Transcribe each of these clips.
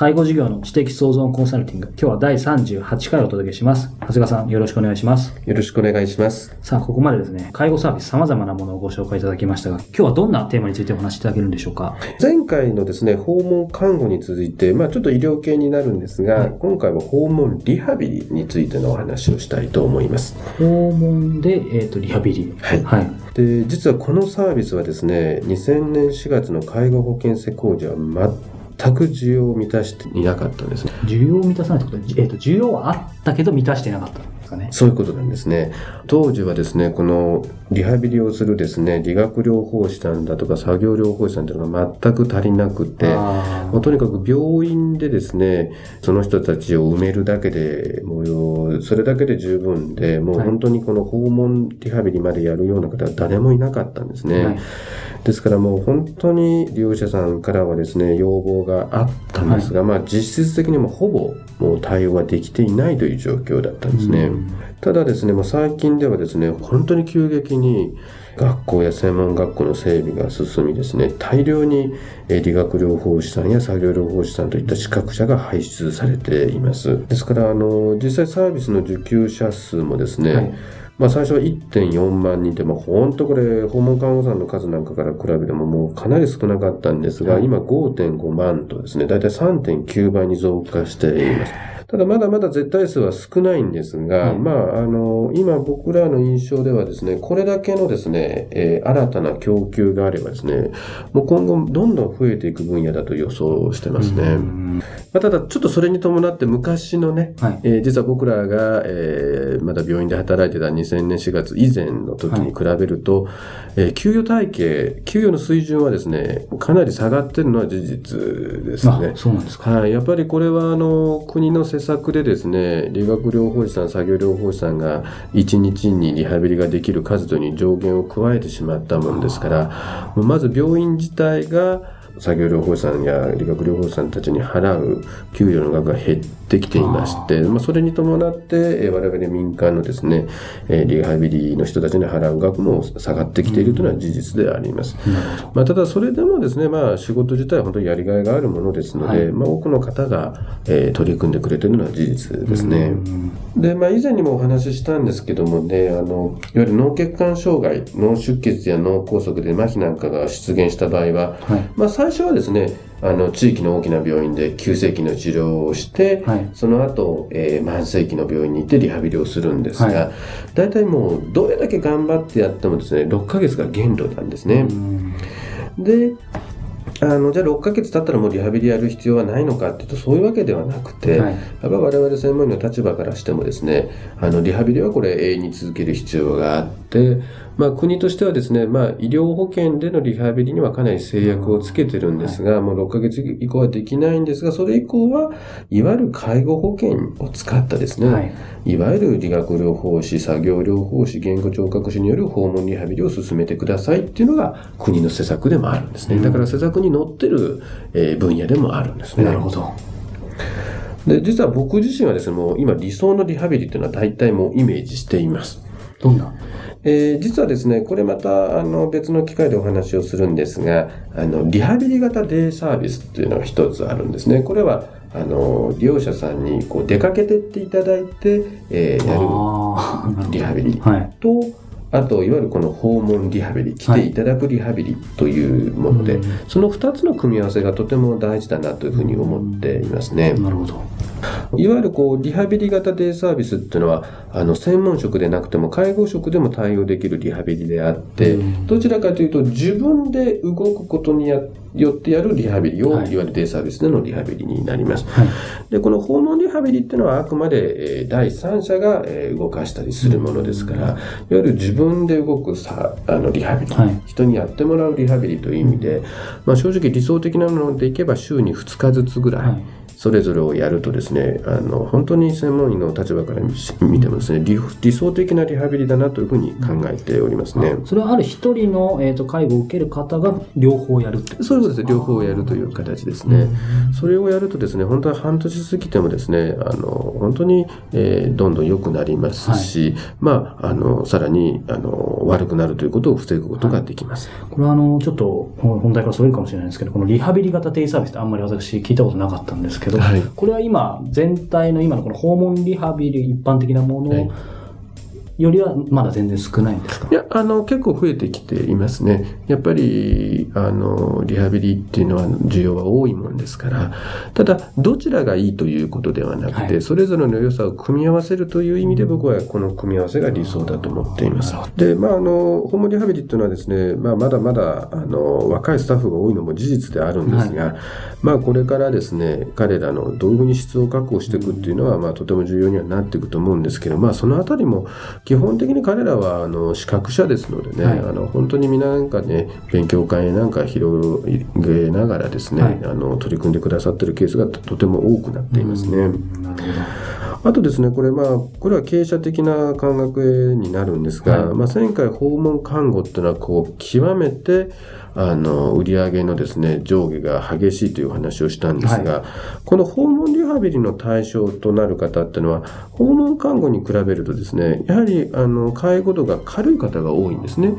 介護事業の知的創造コンサルティング。今日は第38回をお届けします。長谷川さん、よろしくお願いします。よろしくお願いします。さあ、ここまでですね、介護サービス様々なものをご紹介いただきましたが、今日はどんなテーマについてお話しいただけるんでしょうか？前回のですね、訪問看護に続いて、まあちょっと医療系になるんですが、はい、今回は訪問リハビリについてのお話をしたいと思います。訪問で、えっ、ー、と、リハビリ。はい。はい。で、実はこのサービスはですね、2000年4月の介護保険施行時は全く需要を満たしていなかったんですね。需要を満たさないってこと？は、えっ、ー、と、需要はあったけど満たしてなかった。かね？そういうことなんですね。当時はですね、このリハビリをするですね、理学療法士さんだとか作業療法士さんというのが全く足りなくて、もうとにかく病院でですね、その人たちを埋めるだけで、もうそれだけで十分で、もう本当にこの訪問リハビリまでやるような方は誰もいなかったんですね。はい、ですからもう本当に利用者さんからはですね、要望があったんですが、はい、まあ実質的にもほぼもう対応はできていないという状況だったんですね。ただですね、もう最近ではですね、本当に急激に学校や専門学校の整備が進みですね、大量に理学療法士さんや作業療法士さんといった資格者が輩出されています。ですから、あの、実際サービスの受給者数もですね、はいまあ、最初は1.4万人で、まあ、本当これ、訪問看護師さんの数なんかから比べてももうかなり少なかったんですが、今5.5万とですね、だいたい3.9倍に増加しています。ただまだまだ絶対数は少ないんですが、うん、まあ、あの、今僕らの印象ではですね、これだけのですね、えー、新たな供給があればですね、もう今後どんどん増えていく分野だと予想してますね。まあ、ただちょっとそれに伴って昔のね、はい、えー、実は僕らが、えー、まだ病院で働いてた2000年4月以前の時に比べると、はい、えー、給与体系、給与の水準はですね、かなり下がってるのは事実ですね。そうなんですか。はい。やっぱりこれはあの、国の施策でですね、理学療法士さん、作業療法士さんが1日にリハビリができる数とに上限を加えてしまったもんですから、まず病院自体が作業療法士さんや理学療法士さんたちに払う給料の額が減ってきていまして、まあ、それに伴って、え我々民間のですね、えリハビリの人たちに払う額も下がってきているというのは事実であります。まあ、ただそれでもですね、まあ、仕事自体は本当にやりがいがあるものですので、はい、まあ、多くの方が、え取り組んでくれているのは事実ですね。で、まあ、以前にもお話ししたんですけどもね、あの、いわゆる脳血管障害、脳出血や脳梗塞で麻痺なんかが出現した場合は、はい、まあ、最初はですね、あの、地域の大きな病院で急性期の治療をして、はい、その後、えー、慢性期の病院に行ってリハビリをするんですが、はい、大体もう、どれだけ頑張ってやってもですね、6ヶ月が限度なんですね。で、あの、じゃあ6ヶ月経ったらもうリハビリやる必要はないのかっていうと、そういうわけではなくて、はい、やっぱ我々専門医の立場からしてもですね、あの、リハビリはこれ永遠に続ける必要があって、まあ、国としてはですね、まあ、医療保険でのリハビリにはかなり制約をつけてるんですが、もう6ヶ月以降はできないんですが、それ以降は、いわゆる介護保険を使ったですね、はい、いわゆる理学療法士、作業療法士、言語聴覚士による訪問リハビリを進めてくださいっていうのが国の施策でもあるんですね。だから施策に載ってる分野でもあるんですね。なるほど。で、実は僕自身はですね、もう今理想のリハビリっていうのは大体もうイメージしています。どんな？えー、実はですね、これまたあの別の機会でお話をするんですが、あのリハビリ型デイサービスっていうのが一つあるんですね。これはあの利用者さんにこう出かけてっていただいて、えー、やるリハビリと、はい、あと、いわゆるこの訪問リハビリ、来ていただくリハビリというもので、はい、その2つの組み合わせがとても大事だなというふうに思っていますね。なるほど。いわゆるこうリハビリ型デイサービスっていうのはあの専門職でなくても介護職でも対応できるリハビリであって、うん。どちらかというと自分で動くことにやよってやるリハビリを、はい。い、わゆるデイサービスでのリハビリになります。はい。で、この訪問リハビリっていうのはあくまで、えー第三者が、えー動かしたりするものですから、いわゆる自分で動くさあのリハビリ、はい。人にやってもらうリハビリという意味で、まあ、正直理想的なのでいけば週に2日ずつぐらいそれぞれをやるとですね、あの本当に専門医の立場から見見てもですね理、理想的なリハビリだなというふうに考えておりますね。それはある一人の、えー、と介護を受ける方が両方やるってそうです。両方やるという形ですね。それをやるとですね、本当は半年過ぎてもですね、あの、本当に、えーどんどん良くなりますし、まあ、あの、さらに、あの、悪くなるということを防ぐことができます。これはあの、ちょっと本題からそれるかもしれないんですけど、このリハビリ型デイサービスってあんまり私聞いたことなかったんですけど、はい。これは今、全体の今のこの訪問リハビリ一般的なものはいよりはまだ全然少ないんですか？いや、あの、結構増えてきていますね。やっぱり、あの、リハビリっていうのは需要は多いもんですから、ただ、どちらがいいということではなくて、はい。それぞれの良さを組み合わせるという意味で僕はこの組み合わせが理想だと思っています。で、まあ、あの、訪問リハビリっていうのはですね、まあ、まだまだ、あの、若いスタッフが多いのも事実であるんですが、まあ、これからですね、彼らの道具に質を確保していくっていうのは、まあ、とても重要にはなっていくと思うんですけど、まあ、そのあたりも、基本的に彼らは、あの、資格者ですのでね、はい。あの、本当に皆なんかね、勉強会なんか広げながらですね、はい。あの、取り組んでくださってるケースがととても多くなっていますね。うん。なるほあとですね、これまあ、これは経営者的な感覚になるんですが、はい。まあ、前回訪問看護っていうのは、こう、極めて、あの、売上のですね、上下が激しいという話をしたんですが、この訪問リハビリの対象となる方っていうのは、訪問看護に比べるとですね、やはり、あの、介護度が軽い方が多いんですね。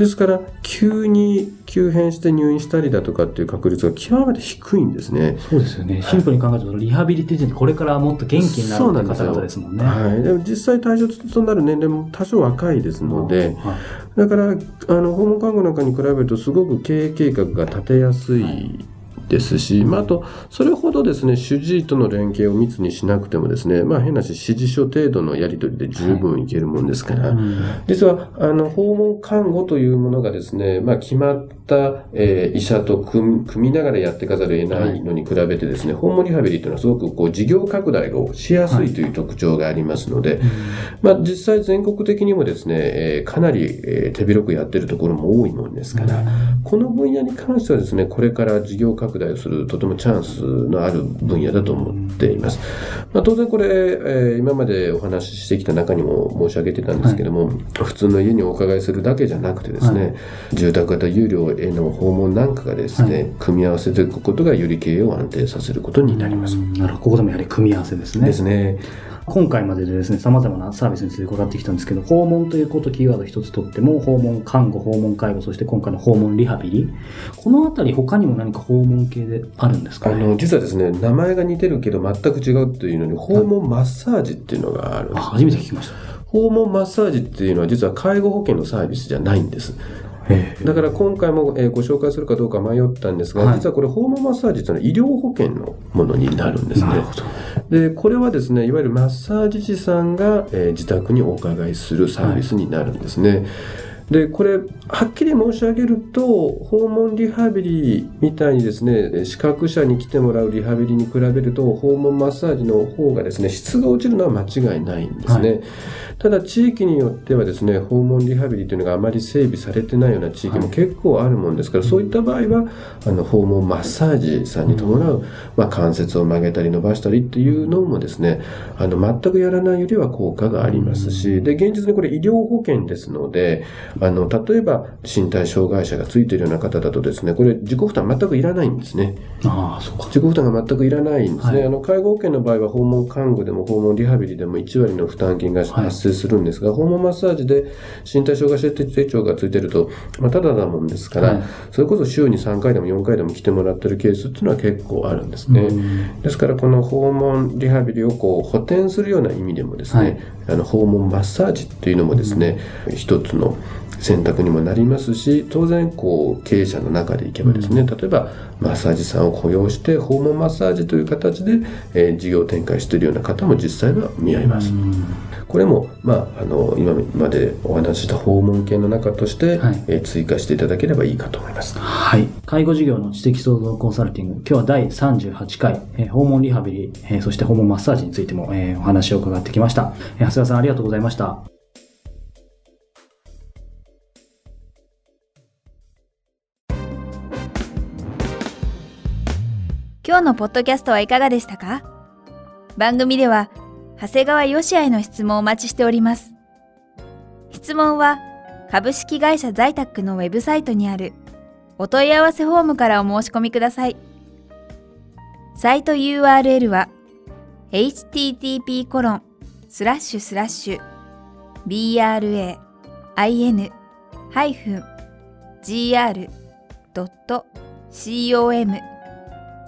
ですから、急に急変して入院したりだとかっていう確率が極めて低いんですね。ど。そうですよね。シンプルに考えると、リハビリってこれからもっと元気になる方々ですもんね。はい、でも実際対象となる年齢も多少若いですので、はいだからあの訪問看護なんかに比べるとすごく経営計画が立てやすいですし、まあ、あとそれほどですね主治医との連携を密にしなくてもですね、まあ、変なし指示書程度のやり取りで十分いけるもんですから、うん。実はあの訪問看護というものがですね、まあ、決まった、えー医者と組み組みながらやっていかざるを得ないのに比べてですね、訪問リハビリというのはすごくこう事業拡大をしやすいという特徴がありますので、まあ、実際全国的にもですね、えーかなり、えー手広くやってるところも多いもんですから、この分野に関してはですね、これから事業拡大をするとてもチャンスのある分野だと思っています。まあ、当然これ、えー今までお話ししてきた中にも申し上げてたんですけども、普通の家にお伺いするだけじゃなくてですね、はい住宅型有料への訪問なんかがですね、はい組み合わせていくことがより経営を安定させることになります。うんなるほど。ここでもやはり組み合わせですね。ですね。今回まででですね、様々なサービスについて伺ってきたんですけど、訪問ということキーワード一つとっても、訪問看護、訪問介護、そして今回の訪問リハビリ。このあたり他にも何か訪問系であるんですか？ねあの、実はですね、名前が似てるけど全く違うというのに、訪問マッサージっていうのがあるんですあ初めて聞きました。訪問マッサージっていうのは実は介護保険のサービスじゃないんです。だから今回も、えーご紹介するかどうか迷ったんですが、はい実はこれ訪問マッサージっていうのは医療保険のものになるんですね。なるほど。で、これはですね、いわゆるマッサージ師さんが、えー自宅にお伺いするサービスになるんですね。で、これ、はっきり申し上げると、訪問リハビリみたいにですね、資格者に来てもらうリハビリに比べると、訪問マッサージの方がですね、質が落ちるのは間違いないんですね。はただ、地域によってはですね、訪問リハビリというのがあまり整備されてないような地域も結構あるもんですから、そういった場合は、あの、訪問マッサージさんに伴う、まあ、関節を曲げたり伸ばしたりっていうのもですね、あの、全くやらないよりは効果がありますし、で、現実にこれ医療保険ですので、あの、例えば身体障害者がついているような方だとですね、これ自己負担全くいらないんですね。ああ、そうか。自己負担が全くいらないんですね。はいあの、介護保険の場合は訪問看護でも訪問リハビリでも1割の負担金が発生するんですが、訪問マッサージで身体障害者手帳がついてると、まあ、ただなもんですから、はいそれこそ週に3回でも4回でも来てもらってるケースっていうのは結構あるんですね。うんですから、この訪問リハビリをこう補填するような意味でもですね、はいあの訪問マッサージっていうのもですね、一つの選択にもなりますし当然こう経営者の中でいけばですね、うん例えばマッサージさんを雇用して訪問マッサージという形で、えー事業展開しているような方も実際は見合います。うんこれも、まあ、あの今までお話しした訪問系の中として、はいえー追加していただければいいかと思います。はい。介護事業の知的創造コンサルティング。今日は第38回、えー訪問リハビリ、えーそして訪問マッサージについても、えーお話を伺ってきました。えー長谷川さんありがとうございました。今日のポッドキャストはいかがでしたか？番組では長谷川よしあへの質問をお待ちしております。質問は株式会社在宅のウェブサイトにあるお問い合わせフォームからお申し込みください。サイト URL は http コロンスラッシュスラッシュ brain-gr.com